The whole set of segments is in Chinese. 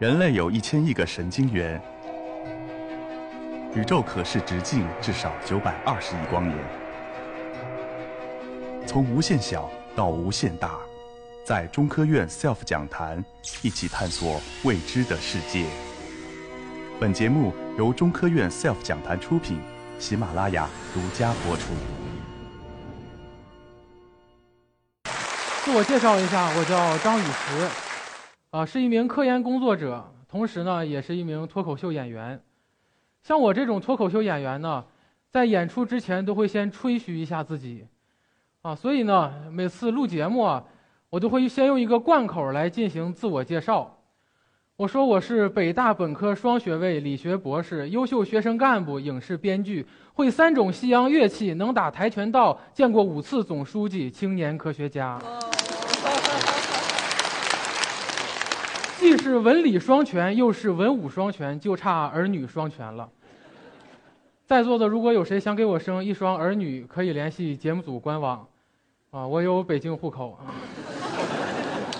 人类有一千亿个神经元，宇宙可视直径至少九百二十亿光年。从无限小到无限大，在中科院 SELF 讲坛一起探索未知的世界。本节目由中科院 SELF 讲坛出品，喜马拉雅独家播出。自我介绍一下，我叫张雨石。啊，是一名科研工作者，同时呢，也是一名脱口秀演员。像我这种脱口秀演员呢，在演出之前都会先吹嘘一下自己，啊，所以呢，每次录节目啊，我都会先用一个贯口来进行自我介绍。我说我是北大本科双学位理学博士，优秀学生干部，影视编剧，会三种西洋乐器，能打跆拳道，见过五次总书记，青年科学家。既是文理双全，又是文武双全，就差儿女双全了。在座的如果有谁想给我生一双儿女，可以联系节目组官网。啊，我有北京户口啊。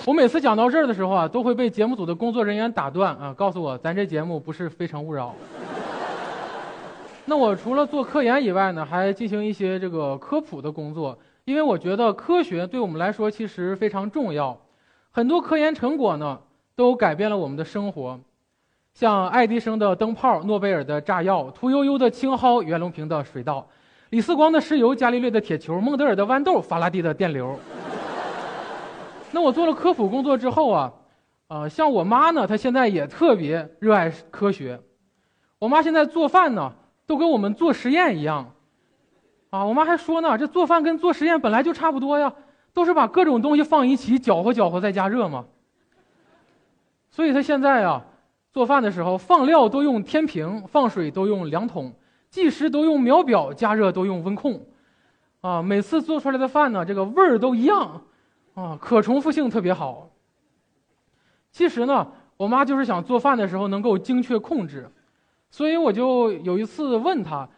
我每次讲到这儿的时候啊，都会被节目组的工作人员打断啊，告诉我咱这节目不是《非诚勿扰》。那我除了做科研以外呢，还进行一些这个科普的工作，因为我觉得科学对我们来说其实非常重要，很多科研成果呢。都改变了我们的生活，像爱迪生的灯泡、诺贝尔的炸药、屠呦呦的青蒿、袁隆平的水稻、李四光的石油、伽利略的铁球、孟德尔的豌豆、法拉第的电流。那我做了科普工作之后啊，啊，像我妈呢，她现在也特别热爱科学。我妈现在做饭呢，都跟我们做实验一样。啊，我妈还说呢，这做饭跟做实验本来就差不多呀，都是把各种东西放一起搅和搅和再加热嘛。所以他现在啊，做饭的时候放料都用天平，放水都用量筒，计时都用秒表，加热都用温控，啊，每次做出来的饭呢，这个味儿都一样，啊，可重复性特别好。其实呢，我妈就是想做饭的时候能够精确控制，所以我就有一次问她，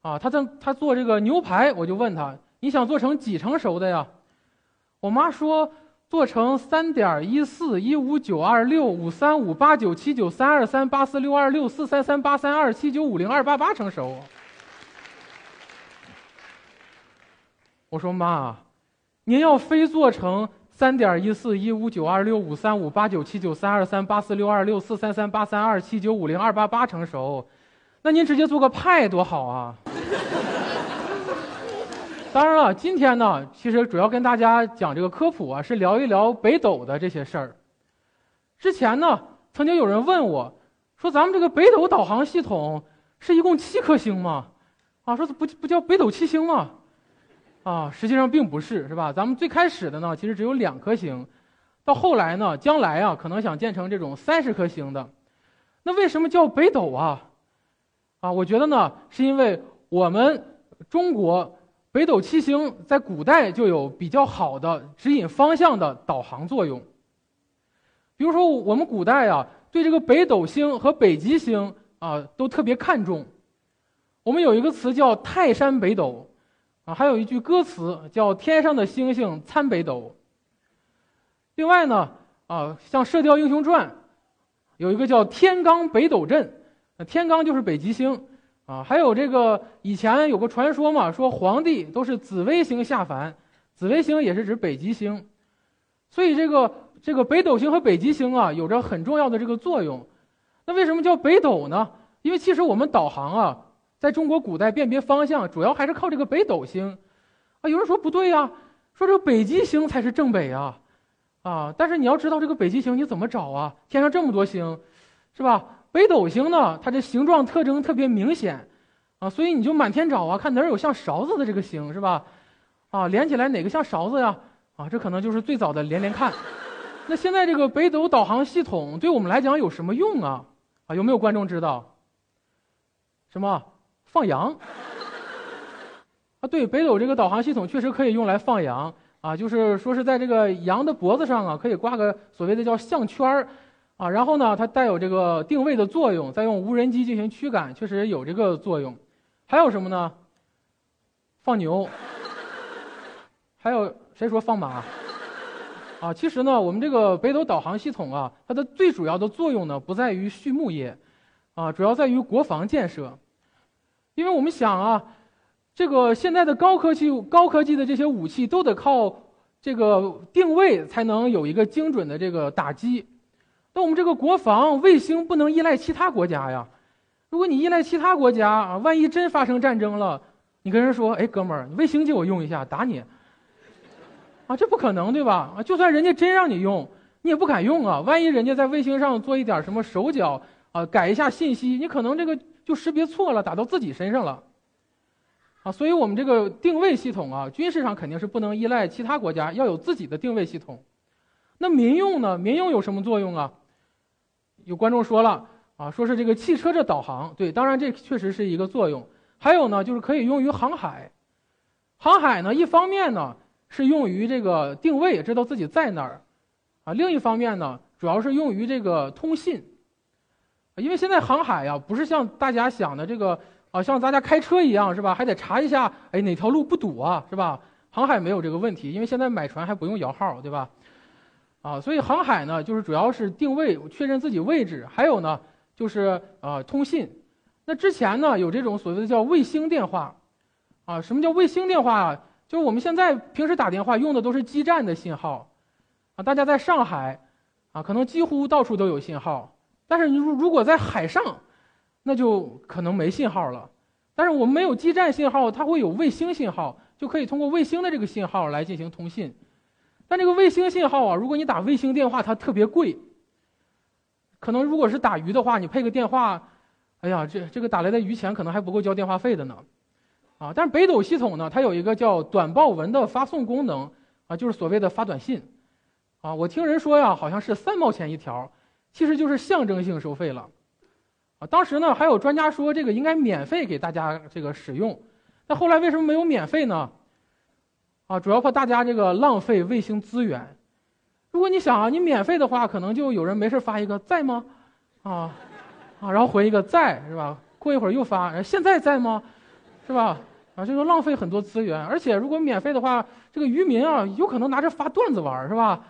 啊，她在她做这个牛排，我就问她，你想做成几成熟的呀？我妈说。做成三点一四一五九二六五三五八九七九三二三八四六二六四三三八三二七九五零二八八成熟。我说妈，您要非做成三点一四一五九二六五三五八九七九三二三八四六二六四三三八三二七九五零二八八成熟，那您直接做个派多好啊！当然了，今天呢，其实主要跟大家讲这个科普啊，是聊一聊北斗的这些事儿。之前呢，曾经有人问我，说咱们这个北斗导航系统是一共七颗星吗？啊，说不不叫北斗七星吗？啊，实际上并不是，是吧？咱们最开始的呢，其实只有两颗星，到后来呢，将来啊，可能想建成这种三十颗星的。那为什么叫北斗啊？啊，我觉得呢，是因为我们中国。北斗七星在古代就有比较好的指引方向的导航作用。比如说，我们古代啊，对这个北斗星和北极星啊都特别看重。我们有一个词叫“泰山北斗”，啊，还有一句歌词叫“天上的星星参北斗”。另外呢，啊，像《射雕英雄传》，有一个叫“天罡北斗阵”，天罡就是北极星。啊，还有这个以前有个传说嘛，说皇帝都是紫微星下凡，紫微星也是指北极星，所以这个这个北斗星和北极星啊，有着很重要的这个作用。那为什么叫北斗呢？因为其实我们导航啊，在中国古代辨别方向，主要还是靠这个北斗星。啊，有人说不对呀，说这个北极星才是正北啊，啊，但是你要知道这个北极星你怎么找啊？天上这么多星，是吧？北斗星呢，它这形状特征特别明显，啊，所以你就满天找啊，看哪儿有像勺子的这个星，是吧？啊，连起来哪个像勺子呀？啊，这可能就是最早的连连看。那现在这个北斗导航系统对我们来讲有什么用啊？啊，有没有观众知道？什么？放羊？啊，对，北斗这个导航系统确实可以用来放羊啊，就是说是在这个羊的脖子上啊，可以挂个所谓的叫项圈儿。啊，然后呢，它带有这个定位的作用，再用无人机进行驱赶，确实有这个作用。还有什么呢？放牛。还有谁说放马？啊，其实呢，我们这个北斗导航系统啊，它的最主要的作用呢，不在于畜牧业，啊，主要在于国防建设。因为我们想啊，这个现在的高科技、高科技的这些武器都得靠这个定位才能有一个精准的这个打击。那我们这个国防卫星不能依赖其他国家呀。如果你依赖其他国家啊，万一真发生战争了，你跟人说：“哎，哥们儿，卫星借我用一下，打你。”啊，这不可能对吧？啊，就算人家真让你用，你也不敢用啊。万一人家在卫星上做一点什么手脚啊，改一下信息，你可能这个就识别错了，打到自己身上了。啊，所以我们这个定位系统啊，军事上肯定是不能依赖其他国家，要有自己的定位系统。那民用呢？民用有什么作用啊？有观众说了啊，说是这个汽车的导航，对，当然这确实是一个作用。还有呢，就是可以用于航海。航海呢，一方面呢是用于这个定位，知道自己在哪儿，啊，另一方面呢，主要是用于这个通信。因为现在航海呀，不是像大家想的这个啊，像大家开车一样是吧？还得查一下，哎，哪条路不堵啊，是吧？航海没有这个问题，因为现在买船还不用摇号，对吧？啊，所以航海呢，就是主要是定位，确认自己位置，还有呢，就是呃通信。那之前呢，有这种所谓的叫卫星电话，啊，什么叫卫星电话啊？就是我们现在平时打电话用的都是基站的信号，啊，大家在上海，啊，可能几乎到处都有信号。但是你如如果在海上，那就可能没信号了。但是我们没有基站信号，它会有卫星信号，就可以通过卫星的这个信号来进行通信。但这个卫星信号啊，如果你打卫星电话，它特别贵。可能如果是打鱼的话，你配个电话，哎呀，这这个打来的鱼钱可能还不够交电话费的呢。啊，但是北斗系统呢，它有一个叫短报文的发送功能，啊，就是所谓的发短信。啊，我听人说呀，好像是三毛钱一条，其实就是象征性收费了。啊，当时呢还有专家说这个应该免费给大家这个使用，那后来为什么没有免费呢？啊，主要怕大家这个浪费卫星资源。如果你想啊，你免费的话，可能就有人没事发一个在吗？啊，啊，然后回一个在是吧？过一会儿又发现在在吗？是吧？啊，这个浪费很多资源。而且如果免费的话，这个渔民啊，有可能拿着发段子玩是吧？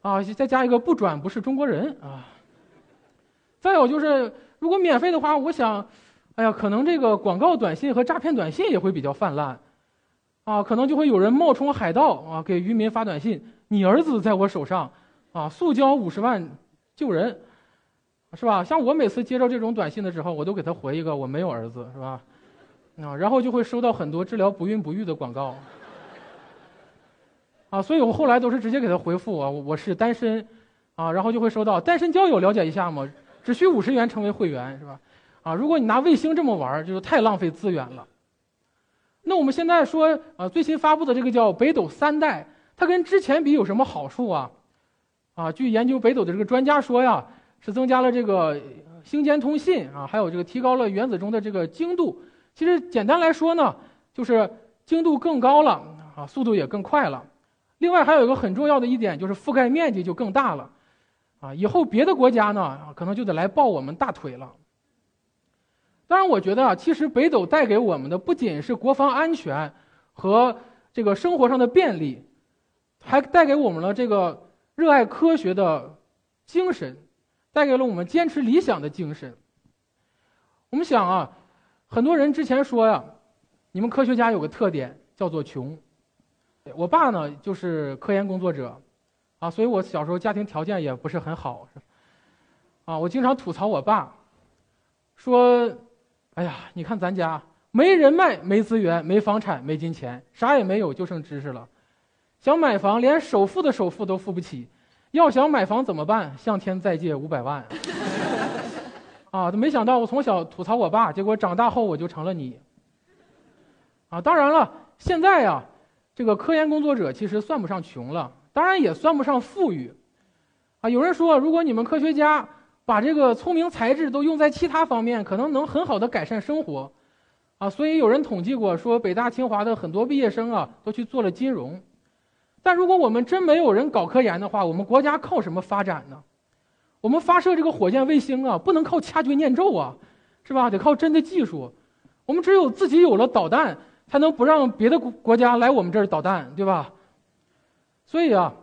啊，再加一个不转不是中国人啊。再有就是，如果免费的话，我想，哎呀，可能这个广告短信和诈骗短信也会比较泛滥。啊，可能就会有人冒充海盗啊，给渔民发短信：“你儿子在我手上，啊，速交五十万救人，是吧？”像我每次接到这种短信的时候，我都给他回一个：“我没有儿子，是吧？”啊，然后就会收到很多治疗不孕不育的广告。啊，所以我后来都是直接给他回复啊，我是单身，啊，然后就会收到单身交友了解一下嘛，只需五十元成为会员，是吧？啊，如果你拿卫星这么玩，就是太浪费资源了。那我们现在说啊，最新发布的这个叫北斗三代，它跟之前比有什么好处啊？啊，据研究北斗的这个专家说呀，是增加了这个星间通信啊，还有这个提高了原子钟的这个精度。其实简单来说呢，就是精度更高了啊，速度也更快了。另外还有一个很重要的一点就是覆盖面积就更大了，啊，以后别的国家呢可能就得来抱我们大腿了。当然，我觉得啊，其实北斗带给我们的不仅是国防安全和这个生活上的便利，还带给我们了这个热爱科学的精神，带给了我们坚持理想的精神。我们想啊，很多人之前说呀，你们科学家有个特点叫做穷。我爸呢就是科研工作者，啊，所以我小时候家庭条件也不是很好，啊，我经常吐槽我爸，说。哎呀，你看咱家没人脉、没资源、没房产、没金钱，啥也没有，就剩知识了。想买房，连首付的首付都付不起。要想买房怎么办？向天再借五百万。啊，都没想到我从小吐槽我爸，结果长大后我就成了你。啊，当然了，现在呀，这个科研工作者其实算不上穷了，当然也算不上富裕。啊，有人说，如果你们科学家。把这个聪明才智都用在其他方面，可能能很好的改善生活，啊，所以有人统计过，说北大清华的很多毕业生啊，都去做了金融。但如果我们真没有人搞科研的话，我们国家靠什么发展呢？我们发射这个火箭卫星啊，不能靠掐诀念咒啊，是吧？得靠真的技术。我们只有自己有了导弹，才能不让别的国国家来我们这儿导弹，对吧？所以啊，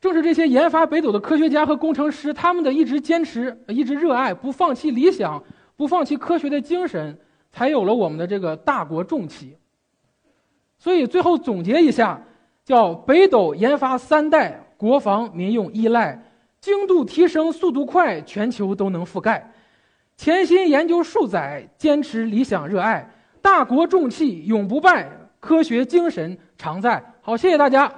正是这些研发北斗的科学家和工程师，他们的一直坚持、一直热爱、不放弃理想、不放弃科学的精神，才有了我们的这个大国重器。所以最后总结一下，叫北斗研发三代，国防民用依赖，精度提升，速度快，全球都能覆盖。潜心研究数载，坚持理想热爱，大国重器永不败，科学精神常在。好，谢谢大家。